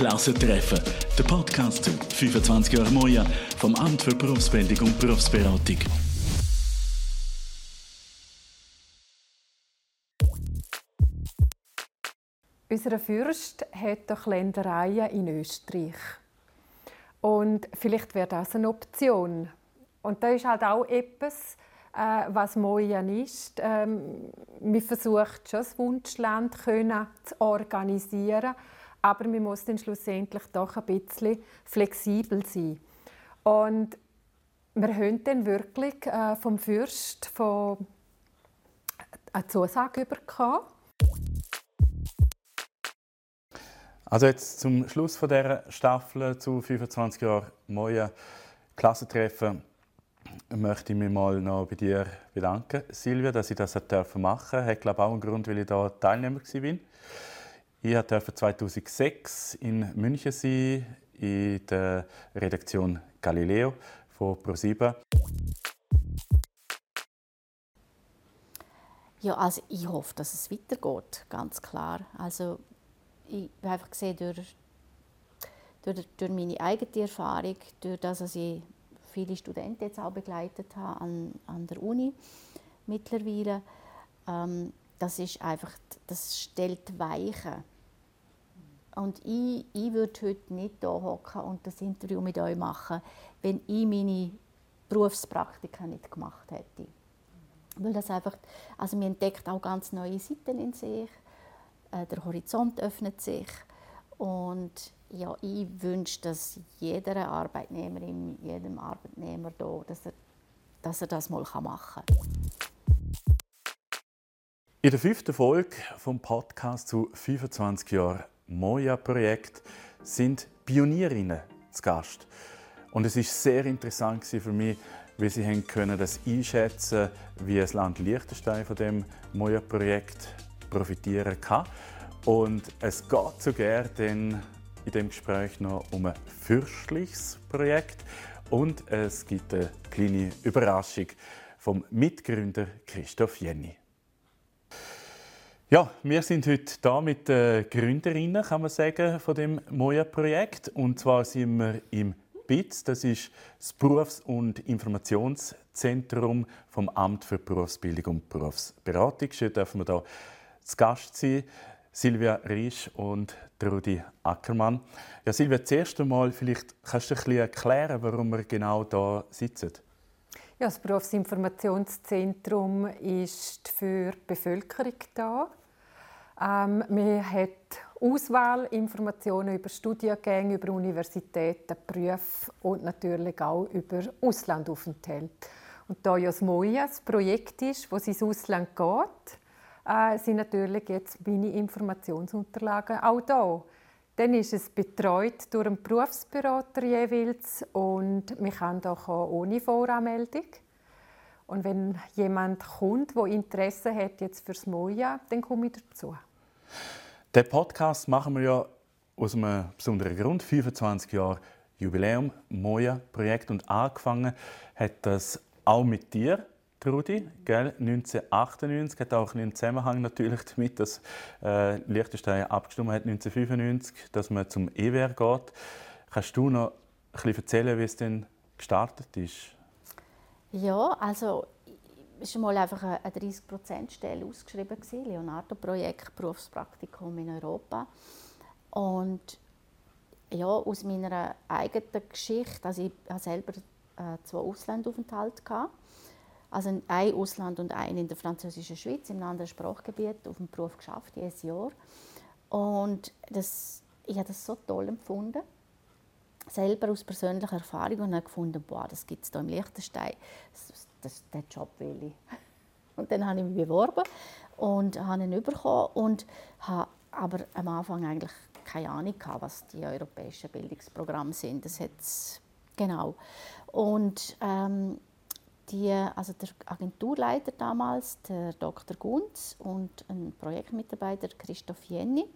Klassentreffen, der Podcast zu 25 Jahre Moja vom Amt für Berufsbildung und Berufsberatung. Unser Fürst hat doch Ländereien in Österreich. Und vielleicht wäre das eine Option. Und da ist halt auch etwas, äh, was Mojan ist. Ähm, man versucht schon das Wunschland zu organisieren, aber man muss dann schlussendlich doch ein bisschen flexibel sein. Und wir haben dann wirklich äh, vom Fürst von eine Zusage bekommen. Also jetzt zum Schluss von der Staffel zu 25 Jahren Moja Klassentreffen möchte ich mich mal noch bei dir bedanken, Silvia, dass ich das machen durfte. Hat glaube auch einen Grund, weil ich da Teilnehmer war. Ich durfte 2006 in München sein, in der Redaktion Galileo von ProSieben. Ja, also ich hoffe, dass es weitergeht, ganz klar. Also ich habe einfach gesehen, durch, durch, durch meine eigene Erfahrung, durch das, dass ich viele Studenten jetzt auch begleitet habe an, an der Uni mittlerweile. Ähm, das ist einfach, das stellt Weichen. Und ich, ich würde heute nicht hier hocken und das Interview mit euch machen, wenn ich meine Berufspraktika nicht gemacht hätte. Weil das einfach, also man entdeckt auch ganz neue Seiten in sich, äh, der Horizont öffnet sich und ja, ich wünsche, dass jeder Arbeitnehmerin, jedem Arbeitnehmer hier, dass er, dass er das mal machen kann. In der fünften Folge vom Podcast zu 25 Jahren Moja-Projekt sind Pionierinnen zu Gast. Und es ist sehr interessant für mich, wie sie haben können das einschätzen, wie das Land Liechtenstein von dem Moja-Projekt profitieren kann. Und es geht sogar dann in dem Gespräch noch um ein fürstliches Projekt und es gibt eine kleine Überraschung vom Mitgründer Christoph Jenny. Ja, wir sind heute da mit den Gründerinnen, kann man sagen, von dem Moja-Projekt. Und zwar sind wir im BITS, das ist das Berufs- und Informationszentrum vom Amt für Berufsbildung und Berufsberatung. Schön dürfen wir da zu Gast sein. Silvia Riesch und Trudi Ackermann. Ja, Silvia, zuerst einmal, vielleicht kannst du ein bisschen erklären, warum wir genau da sitzen. Ja, das Berufsinformationszentrum ist für die Bevölkerung da. Ähm, man hat Auswahlinformationen über Studiengänge, über Universitäten, Berufe und natürlich auch über Auslandaufenthalte. Und da ja das MOIA das Projekt ist, wo es ins Ausland geht, äh, sind natürlich jetzt meine Informationsunterlagen auch da. Dann ist es betreut durch einen Berufsberater jeweils und man kann auch ohne Voranmeldung. Und wenn jemand kommt, der Interesse hat jetzt fürs Moja, dann komme ich dazu. Den Podcast machen wir ja aus einem besonderen Grund. 25 Jahre Jubiläum, Moja-Projekt. Und angefangen hat das auch mit dir, Trudi, gell? 1998 hat auch einen Zusammenhang natürlich damit, dass äh, Liechtenstein abgestimmt hat 1995, dass man zum EWR geht. Kannst du noch ein bisschen erzählen, wie es denn gestartet ist? Ja, also war mal einfach eine 30%-Stelle ausgeschrieben, Leonardo-Projekt, Berufspraktikum in Europa. Und ja, aus meiner eigenen Geschichte, also ich hatte selber äh, zwei Auslandaufenthalte, also ein Ausland und ein in der französischen Schweiz, im anderen Sprachgebiet, auf dem Beruf geschafft, jedes Jahr. Und das, ich habe das so toll empfunden, selber aus persönlicher Erfahrung und habe gefunden, boah, das gibt es hier im Liechtenstein, das, das, den Job will ich. Und dann habe ich mich beworben und habe ihn bekommen und habe aber am Anfang eigentlich keine Ahnung gehabt, was die europäischen Bildungsprogramme sind. Das hat's, genau. Und ähm, die, also der Agenturleiter damals, der Dr. Gunz und ein Projektmitarbeiter Christoph Jenny,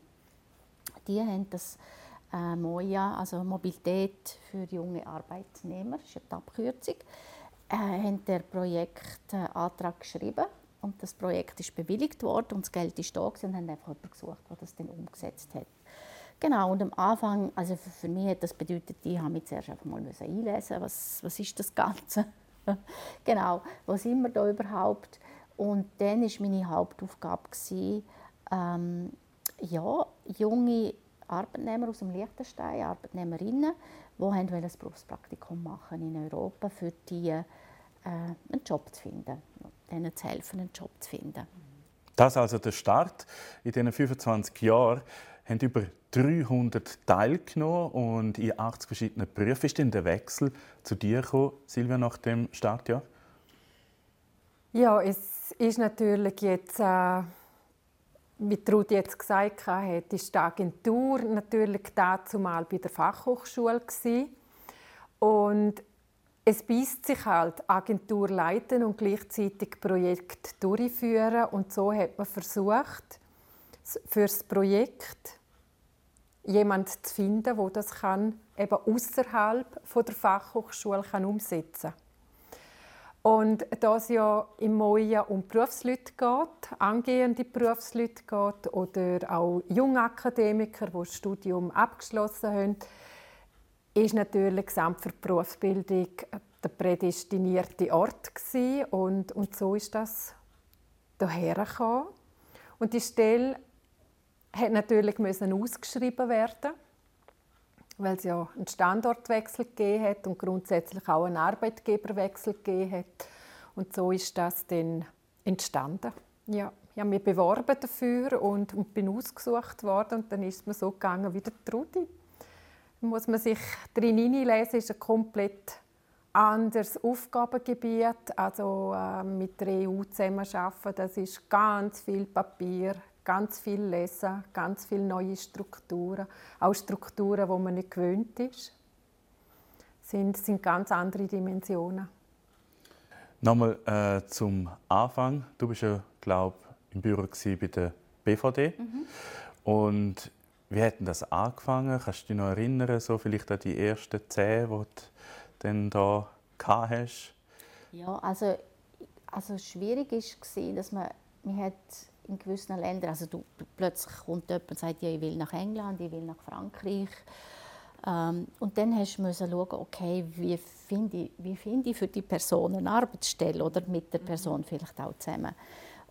die haben das äh, MOIA, also Mobilität für junge Arbeitnehmer, ist die Abkürzung, äh, haben der Projektantrag geschrieben und das Projekt ist bewilligt worden und das Geld ist da und haben einfach jemanden gesucht, der das dann umgesetzt hat. Genau, und am Anfang, also für, für mich hat das bedeutet, ich habe mich zuerst einfach mal einlesen was, was ist das Ganze? genau, was sind wir da überhaupt? Und dann war meine Hauptaufgabe, gewesen, ähm, ja, junge Arbeitnehmer aus dem Liechtenstein, Arbeitnehmerinnen, die ein Berufspraktikum machen in Europa, für die äh, einen Job zu finden, denen zu helfen, einen Job zu finden. Das ist also der Start. In diesen 25 Jahren haben über 300 teilgenommen und in 80 verschiedenen Berufen. Ist denn der Wechsel zu dir gekommen, Silvia, nach dem Startjahr? Ja, es ist natürlich jetzt, äh, wie Trudi jetzt gesagt hat, ist die Agentur natürlich dazu mal bei der Fachhochschule und es beißt sich halt Agentur leiten und gleichzeitig Projekt durchführen und so hat man versucht für das Projekt jemand zu finden, wo das kann eben außerhalb der Fachhochschule kann umsetzen. Und da es ja im Moja um Berufsleute geht, angehende Berufsleute geht oder auch Jungakademiker, die das Studium abgeschlossen haben, ist natürlich gesamt für die Berufsbildung der prädestinierte Ort gewesen. und, und so ist das daher. Und die Stelle hat natürlich müssen ausgeschrieben werden, weil es ja einen Standortwechsel gegeben hat und grundsätzlich auch einen Arbeitgeberwechsel gegeben hat. Und so ist das dann entstanden. Ja, ich habe mich beworben dafür und, und bin ausgesucht worden und dann ist es mir so gegangen wie der Trudi. Da muss man sich drin hineinlesen, ist ein komplett anderes Aufgabengebiet. Also äh, mit der EU zusammenarbeiten, das ist ganz viel Papier, ganz viel lesen, ganz viele neue Strukturen, auch Strukturen, die man nicht gewöhnt ist, sind, sind ganz andere Dimensionen. Nochmal äh, zum Anfang. Du bist ja, glaube im Büro bei der BVD. Mhm. Und wie hat denn das angefangen? Kannst du dich noch erinnern, so vielleicht an die ersten zehn, die du dann da hast? Ja, also, also schwierig war, dass man, man hat in gewissen Ländern, also du, plötzlich kommt jemand und sagt, ja, ich will nach England, ich will nach Frankreich. Ähm, und dann musst du schauen, okay, wie finde ich, wie finde ich für die Person eine Arbeitsstelle oder mit der Person mhm. vielleicht auch zusammen.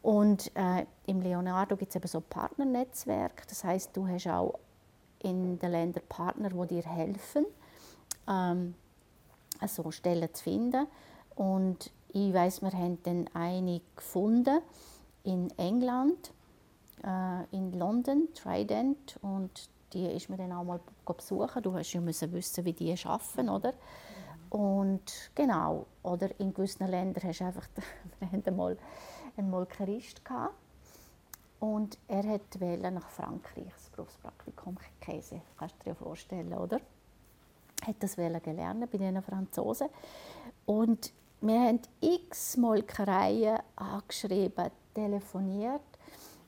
Und äh, im Leonardo gibt es eben so Partnernetzwerk, das heißt, du hast auch in den Ländern Partner, die dir helfen, ähm, also Stellen zu finden. Und ich weiß, wir haben dann eine gefunden, in England, äh, in London, Trident, und die ist mir dann auch mal besuchen. Du hast ja müssen wissen, wie die arbeiten, oder? Und genau, oder in gewissen Ländern hast du einfach, wir hatten mal einen Molkerist gehabt, und er wollte nach Frankreich das Berufspraktikum Käse, kannst du dir vorstellen, oder? Er hat das gelernt bei den Franzosen und wir haben x Molkereien angeschrieben, telefoniert.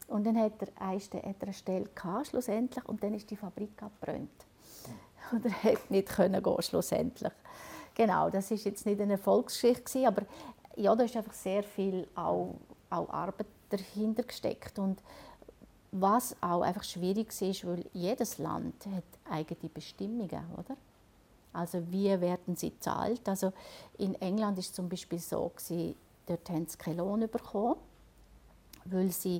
Und dann hat er eine, eine Stelle gehabt, schlussendlich, und dann ist die Fabrik abgebrannt. Und er konnte nicht können gehen, schlussendlich. Genau, das ist jetzt nicht eine Erfolgsgeschichte, aber ja, da ist einfach sehr viel auch, auch Arbeit dahinter gesteckt. Und was auch einfach schwierig ist, weil jedes Land hat eigene Bestimmungen, oder? Also wie werden sie zahlt? Also in England ist zum Beispiel so gewesen, dort haben sie keinen Lohn bekommen weil sie,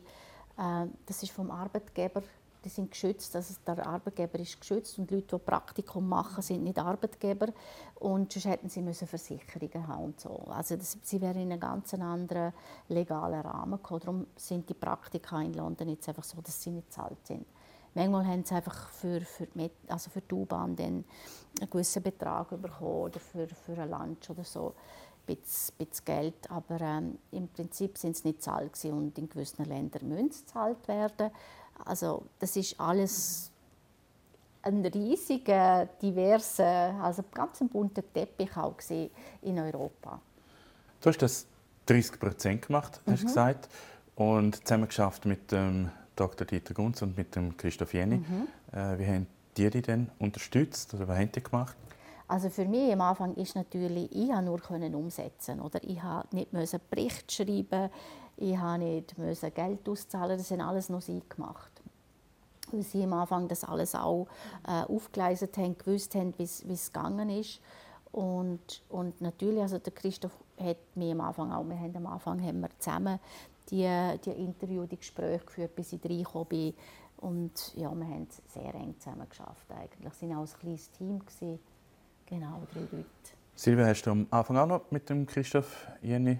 äh, das ist vom Arbeitgeber, die sind geschützt, also der Arbeitgeber ist geschützt und Leute, die Praktikum machen, sind nicht Arbeitgeber und sonst hätten sie müssen Versicherungen haben und so. Also das, sie wären in einen ganz anderen legalen Rahmen gekommen. Darum sind die Praktika in London jetzt einfach so, dass sie nicht bezahlt sind. Manchmal haben sie einfach für, für, die, also für die U-Bahn einen gewissen Betrag bekommen oder für, für ein Lunch oder so bisschen, bisschen Geld, aber ähm, im Prinzip sind es nicht zahlt und in gewissen Ländern müssen es gezahlt werden. Also das ist alles ein riesiger, diverser, also ganz ein bunter Teppich auch in Europa. Du hast das 30 Prozent gemacht, hast mhm. gesagt, und zusammen geschafft mit dem Dr. Dieter Gunz und mit dem Christoph Jenny. Mhm. Äh, wie haben die dich denn unterstützt oder was haben die gemacht? Also für mich am Anfang ist natürlich, ich habe nur können umsetzen oder ich habe nicht müssen Bericht schreiben, ich habe nicht müssen Geld auszahlen, das sind alles noch sie gemacht. weil sie am Anfang das alles auch äh, aufgeleistet haben, gewusst haben, wie es gegangen ist. Und, und natürlich, also der Christoph hat mir am Anfang auch, wir haben am Anfang haben wir zusammen die, die Interview, die Gespräche geführt, bis ich reingekommen bin. Und ja, wir haben es sehr eng zusammen geschafft eigentlich. Wir waren auch ein kleines Team. Gewesen. Genau, drei Leute. Silvia, hast du am Anfang auch noch mit dem Christoph Jenny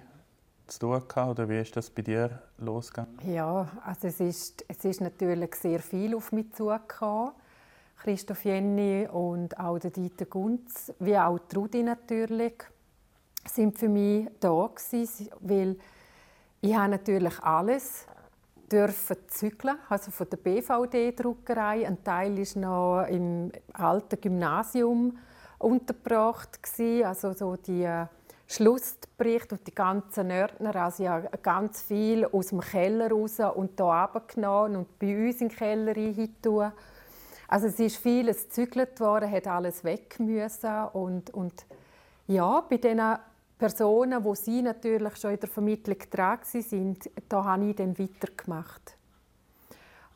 zu tun gehabt, oder wie ist das bei dir losgegangen? Ja, also es ist, es ist natürlich sehr viel auf mich zugekommen. Christoph Jenny und auch der Dieter Gunz, wie auch Trudi natürlich, sind für mich da gewesen, weil ich habe natürlich alles dürfen zügeln, also von der BVD-Druckerei. Ein Teil ist noch im alten Gymnasium untergebracht also so die Schlussbericht und die ganzen Nördner, also ja ganz viel aus dem Keller raus und hier runtergenommen und bei uns in den Keller hinein Also es ist vieles gezügelt worden, hat alles weg müssen und, und ja, bei diesen Personen, wo sie natürlich schon in der Vermittlung dran sind, da habe ich dann weitergemacht.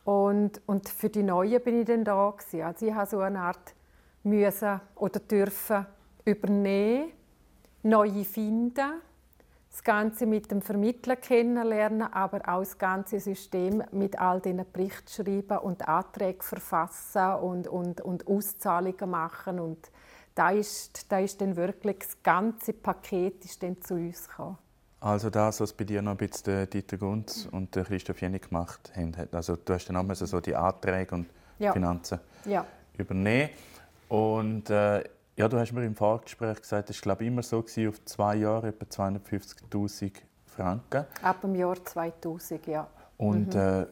Und, und für die Neuen bin ich dann da gewesen. Also ich habe so eine Art müssen oder dürfen übernehmen neue finden, das Ganze mit dem Vermittler kennenlernen, aber auch das ganze System mit all diesen Berichten schreiben und Anträge verfassen und, und, und Auszahlungen machen. Und da ist, da ist dann wirklich das ganze Paket ist dann zu uns gekommen. Also das, was bei dir noch ein bisschen Dieter Gunz und Christoph Jenny gemacht haben. Also du hast dann auch so die Anträge und ja. Finanzen ja. übernehmen. Und äh, ja, du hast mir im Vorgespräch gesagt, es war glaube ich, immer so gewesen, auf zwei Jahre etwa 250'000 Franken. Ab dem Jahr 2000, ja. Und mhm. äh,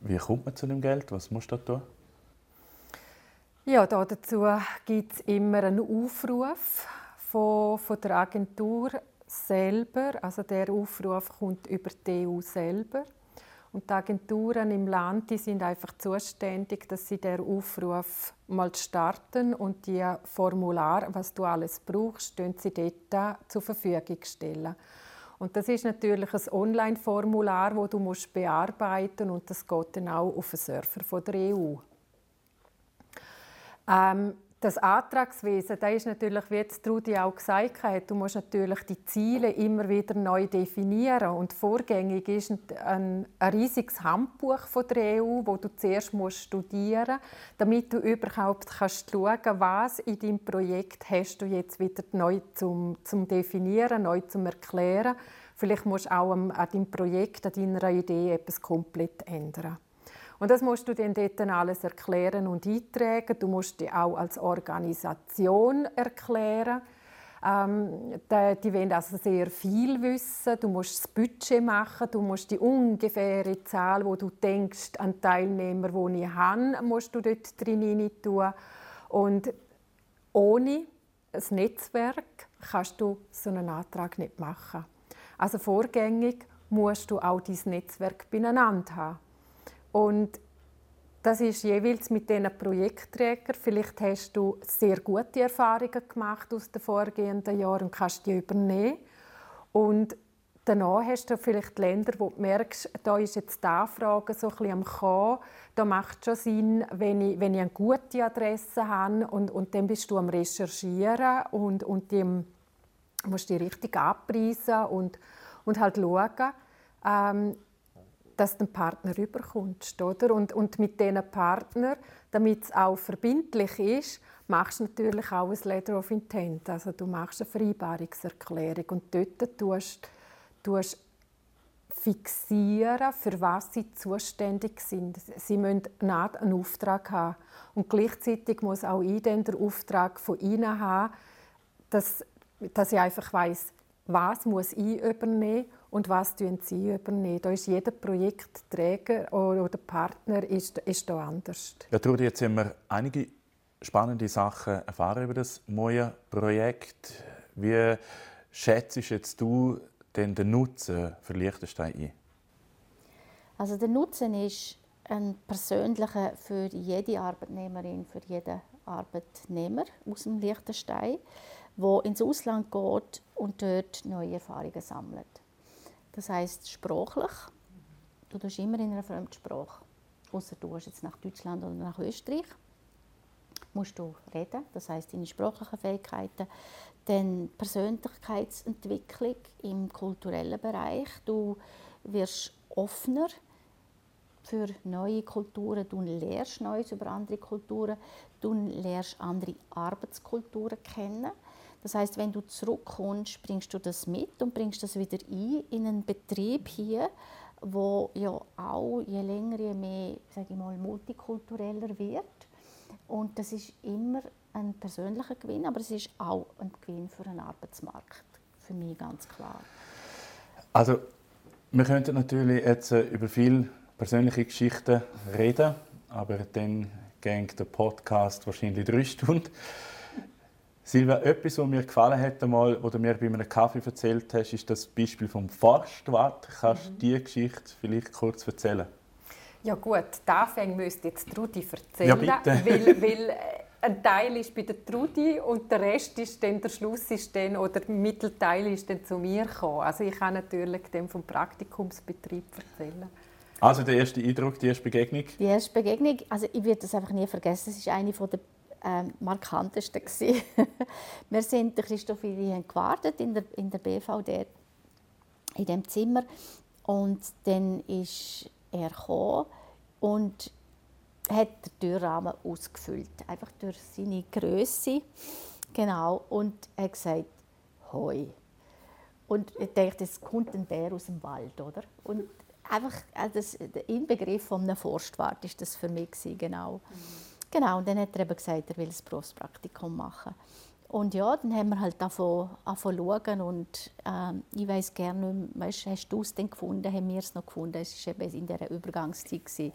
wie kommt man zu dem Geld? Was musst du da tun? Ja, da dazu gibt es immer einen Aufruf von, von der Agentur selber. Also der Aufruf kommt über die EU selber. Und die Agenturen im Land die sind einfach zuständig, dass sie der Aufruf mal starten und die Formular, was du alles brauchst, stellen sie dort zur Verfügung stellen. Und das ist natürlich ein Online-Formular, wo du musst bearbeiten und das geht dann auch auf den Server der EU. Ähm, das Antragswesen, da ist natürlich, wie jetzt Trudi auch gesagt hat, du musst natürlich die Ziele immer wieder neu definieren. Und vorgängig ist ein, ein riesiges Handbuch von der EU, wo du zuerst musst studieren damit du überhaupt kannst schauen was in deinem Projekt hast du jetzt wieder neu zum, zum Definieren, neu zum Erklären. Vielleicht musst du auch an deinem Projekt, an deiner Idee etwas komplett ändern. Und das musst du dann dort alles erklären und eintragen. Du musst dich auch als Organisation erklären. Ähm, die, die wollen also sehr viel wissen. Du musst das Budget machen, du musst die ungefähre Zahl, wo du denkst, an Teilnehmer, die ich habe, musst du dort drin tun. Und ohne ein Netzwerk kannst du so einen Antrag nicht machen. Also vorgängig musst du auch dein Netzwerk beieinander haben. Und das ist jeweils mit diesen Projektträgern. Vielleicht hast du sehr gute Erfahrungen gemacht aus den vorgehenden Jahren und kannst die übernehmen. Und danach hast du vielleicht Länder, wo du merkst, da ist jetzt die Anfrage so ein bisschen am Kommen. Da macht es schon Sinn, wenn ich, wenn ich eine gute Adresse habe und, und dann bist du am Recherchieren und, und die musst die richtig abpreisen und, und halt schauen, ähm, dass du den Partner überkommst. Oder? Und, und mit diesen Partnern, damit es auch verbindlich ist, machst du natürlich auch ein Letter of Intent. Also du machst eine Vereinbarungserklärung und dort tust du fixieren, für was sie zuständig sind. Sie müssen einen Auftrag haben. Und gleichzeitig muss auch ich den Auftrag von ihnen haben, dass, dass ich einfach weiß, was muss ich übernehmen und was sie übernehmen. Da ist jeder Projektträger oder Partner ist, ist da anders. Ja, Trudi, jetzt haben wir einige spannende Sachen erfahren über das Moja-Projekt. Wie schätzt jetzt du denn den Nutzen für Liechtenstein ein? Also der Nutzen ist ein persönlicher für jede Arbeitnehmerin, für jeden Arbeitnehmer aus dem Liechtenstein, der ins Ausland geht und dort neue Erfahrungen sammelt. Das heißt sprachlich. Du tust immer in einer Fremdsprache außer du gehst jetzt nach Deutschland oder nach Österreich, musst du reden, das heißt deine sprachlichen Fähigkeiten, dann Persönlichkeitsentwicklung im kulturellen Bereich. Du wirst offener für neue Kulturen, du lernst Neues über andere Kulturen, du lernst andere Arbeitskulturen kennen. Das heißt, wenn du zurückkommst, bringst du das mit und bringst das wieder ein in einen Betrieb hier, wo ja auch je länger, je mehr, sage ich mal, multikultureller wird. Und das ist immer ein persönlicher Gewinn, aber es ist auch ein Gewinn für den Arbeitsmarkt. Für mich ganz klar. Also, wir könnten natürlich jetzt äh, über viele persönliche Geschichten reden, aber dann geht der Podcast wahrscheinlich drei Stunden. Silvia, etwas, was mir gefallen hat, einmal, was du mir bei einem Kaffee erzählt hast, ist das Beispiel vom Forstwart. Kannst du mhm. diese Geschichte vielleicht kurz erzählen? Ja gut, die Anfänge müsste jetzt Trudi erzählen, ja, weil, weil äh, ein Teil ist bei der Trudi und der Rest ist dann, der Schluss ist dann, oder der Mittelteil ist dann zu mir gekommen. Also ich kann natürlich dem vom Praktikumsbetrieb erzählen. Also der erste Eindruck, die erste Begegnung? Die erste Begegnung, also ich werde das einfach nie vergessen, es ist eine der ähm, markantesten. wir sind, Christoph und ich haben gewartet in der, in der BVD, in dem Zimmer. Und dann ist er und hat den Türrahmen ausgefüllt. Einfach durch seine Größe. Genau. Und er hat gesagt, Hoi. Und ich dachte, es kommt ein Bär aus dem Wald, oder? Und einfach also das, der Inbegriff von einem Forstwart ist das für mich genau. Mhm. Genau, und dann hat er eben gesagt, er will ein Berufspraktikum machen. Und ja, dann haben wir halt zu schauen und ähm, ich weiß gerne nicht mehr, weißt, hast du es denn gefunden, haben wir es noch gefunden, es war eben in dieser Übergangszeit. Gewesen.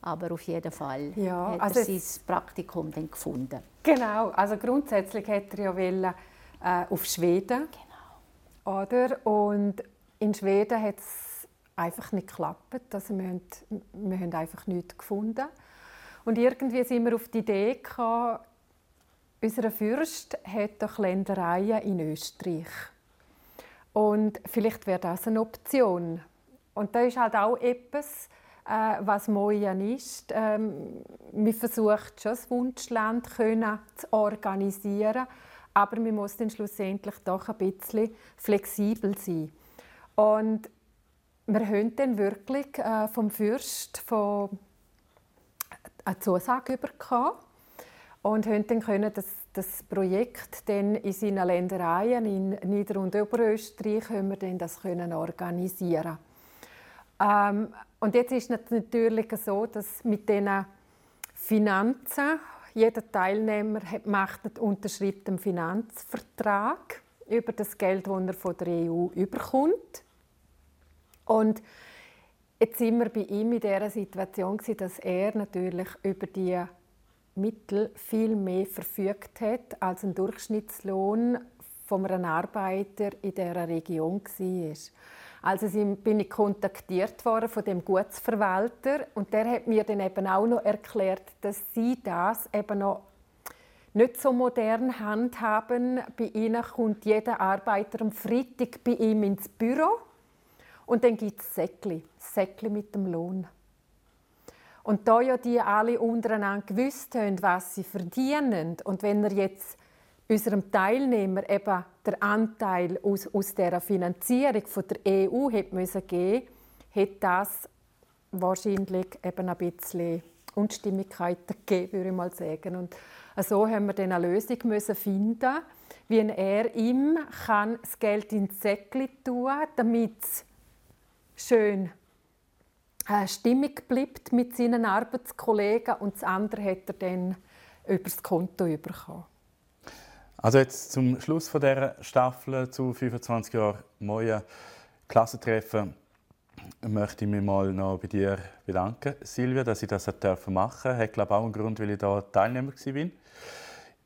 Aber auf jeden Fall ja, hat also er sein Praktikum dann gefunden. Genau, also grundsätzlich hätte er ja wollen, äh, auf Schweden. Genau. Oder? Und in Schweden hat es einfach nicht geklappt. Also wir, haben, wir haben einfach nichts gefunden. Und irgendwie sind wir auf die Idee gekommen, unser Fürst hat doch Ländereien in Österreich. Und vielleicht wäre das eine Option. Und da ist halt auch etwas, äh, was Mojan ist. Ähm, man versucht schon, das Wunschland können zu organisieren, aber man muss dann schlussendlich doch ein bisschen flexibel sein. Und wir haben dann wirklich äh, vom Fürst, von eine Zusage bekommen und konnten dann das, das Projekt dann in seinen Ländereien in Nieder- und Oberösterreich können wir dann das können organisieren. Ähm, und jetzt ist es natürlich so, dass mit diesen Finanzen jeder Teilnehmer macht und unterschreibt einen Finanzvertrag über das Geld, das er von der EU überkommt. Und Jetzt sind wir bei ihm in der Situation, dass er natürlich über die Mittel viel mehr verfügt hat, als ein Durchschnittslohn von einem Arbeiter in dieser Region war. Also bin ich kontaktiert worden von dem Gutsverwalter und der hat mir dann eben auch noch erklärt, dass sie das eben noch nicht so modern handhaben. Bei ihnen kommt jeder Arbeiter am Freitag bei ihm ins Büro und dann gibt es Säckli, Säckli mit dem Lohn. Und da ja die alle untereinander gewusst haben, was sie verdienen, und wenn er jetzt unserem Teilnehmer eben der Anteil aus, aus der Finanzierung von der EU hätte müssen geben, hätte das wahrscheinlich eben ein bisschen Unstimmigkeiten gegeben, würde ich mal sagen. Und so haben wir dann eine Lösung müssen finden, wie er ihm kann das Geld ins Säckli tun, damit schön äh, stimmig bleibt mit seinen Arbeitskollegen und das andere hat er dann über das Konto bekommen. Also jetzt zum Schluss von dieser Staffel zu 25 Jahren Moja Klassentreffen möchte ich mich mal noch bei dir bedanken, Silvia, dass ich das machen durfte. Hat glaube auch einen Grund, weil ich da Teilnehmer war.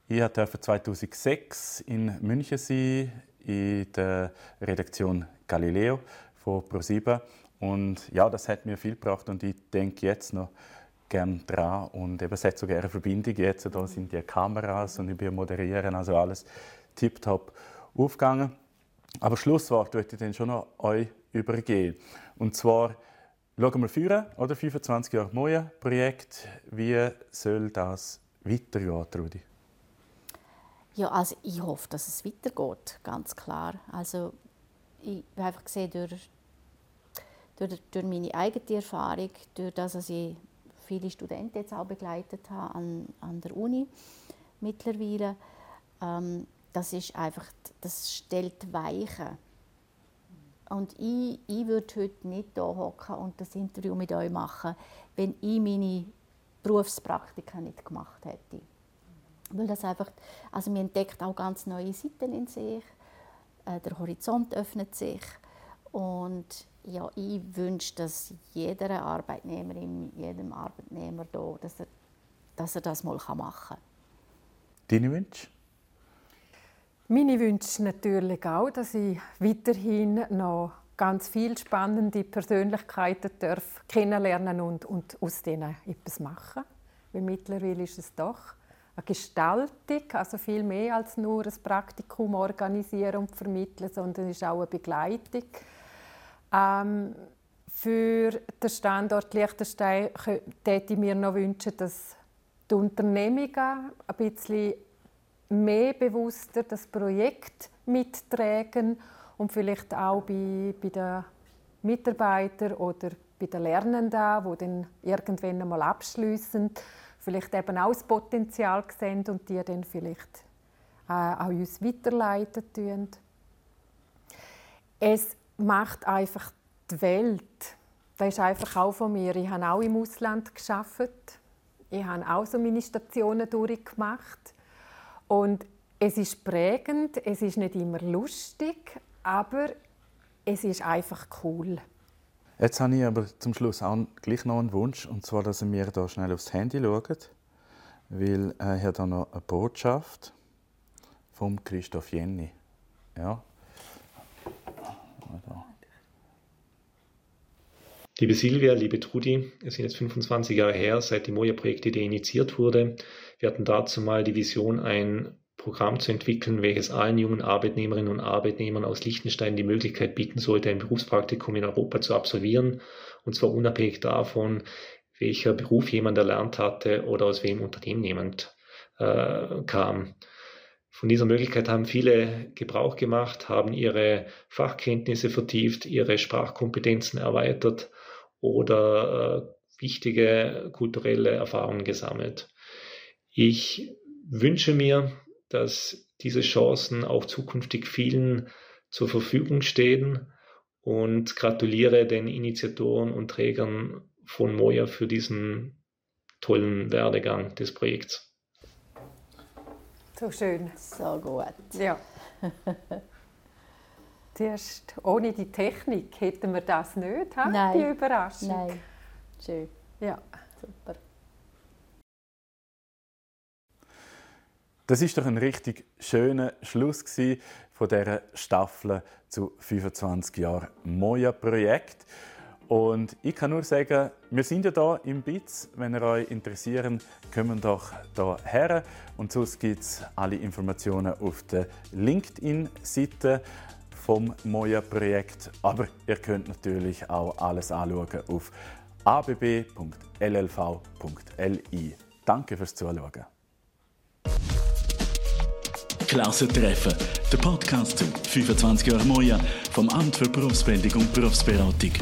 Ich durfte 2006 in München sein, in der Redaktion Galileo von ProSieben. Und ja, das hat mir viel gebracht und ich denke jetzt noch gern dran und eben es hat sogar eine Verbindung jetzt, da sind die Kameras und ich bin moderieren, also alles tiptop aufgegangen. Aber Schlusswort möchte ich dann schon noch euch übergeben. Und zwar Schauen wir führen oder 25 Jahre Moja Projekt. Wie soll das weitergehen, Trudi? Ja, also ich hoffe, dass es weitergeht, ganz klar. Also ich habe einfach gesehen, durch, durch, durch meine eigene Erfahrung, durch das, dass ich viele Studenten jetzt auch begleitet habe an, an der Uni mittlerweile, ähm, das ist einfach, das stellt Weichen. Und ich, ich würde heute nicht hier hocken und das Interview mit euch machen, wenn ich meine Berufspraktika nicht gemacht hätte. Weil das einfach, also man entdeckt auch ganz neue Seiten in sich, äh, der Horizont öffnet sich und ja, ich wünsche, dass jeder Arbeitnehmerin, jedem Arbeitnehmer hier, dass er, dass er das mal machen kann. Deine Wünsche? Meine Wünsche natürlich auch, dass ich weiterhin noch ganz viele spannende Persönlichkeiten darf kennenlernen und, und aus denen etwas machen. Weil mittlerweile ist es doch eine Gestaltung, also viel mehr als nur ein Praktikum organisieren und vermitteln, sondern es ist auch eine Begleitung. Ähm, für den Standort Liechtenstein täte ich mir noch wünschen, dass die Unternehmungen ein bisschen mehr bewusster das Projekt mittragen und vielleicht auch bei, bei den Mitarbeitern oder bei den Lernenden, die dann irgendwann einmal abschließen, vielleicht eben auch das Potenzial sehen und die dann vielleicht äh, auch uns weiterleiten tun. Es macht einfach die Welt. Das ist einfach auch von mir. Ich habe auch im Ausland geschafft. Ich habe auch so meine Stationen durchgemacht. Und es ist prägend, es ist nicht immer lustig, aber es ist einfach cool. Jetzt habe ich aber zum Schluss auch gleich noch einen Wunsch, und zwar, dass mir da schnell aufs Handy schaut, weil äh, ich habe da noch eine Botschaft vom Christoph Jenny. Ja. Liebe Silvia, liebe Trudi, es sind jetzt 25 Jahre her, seit die Moja-Projektidee initiiert wurde. Wir hatten dazu mal die Vision, ein Programm zu entwickeln, welches allen jungen Arbeitnehmerinnen und Arbeitnehmern aus Liechtenstein die Möglichkeit bieten sollte, ein Berufspraktikum in Europa zu absolvieren, und zwar unabhängig davon, welcher Beruf jemand erlernt hatte oder aus welchem Unternehmen jemand äh, kam. Von dieser Möglichkeit haben viele Gebrauch gemacht, haben ihre Fachkenntnisse vertieft, ihre Sprachkompetenzen erweitert oder äh, wichtige kulturelle Erfahrungen gesammelt. Ich wünsche mir, dass diese Chancen auch zukünftig vielen zur Verfügung stehen und gratuliere den Initiatoren und Trägern von Moja für diesen tollen Werdegang des Projekts. So schön. So gut. Ja. Zuerst, ohne die Technik hätten wir das nicht, he? Nein. die Überraschung. Nein, schön. Ja. Super. Das ist doch ein richtig schöner Schluss von dieser Staffel zu 25 Jahren Moja-Projekt. Und ich kann nur sagen, wir sind ja da im BITS. Wenn ihr euch interessieren, kommen doch da her. Und sonst gibt es alle Informationen auf der LinkedIn-Seite vom Moja-Projekt. Aber ihr könnt natürlich auch alles anschauen auf abb.llv.li. Danke fürs Zuschauen. Klassentreffen, der Podcast zu 25 Jahre Moja vom Amt für Berufsbildung und Berufsberatung.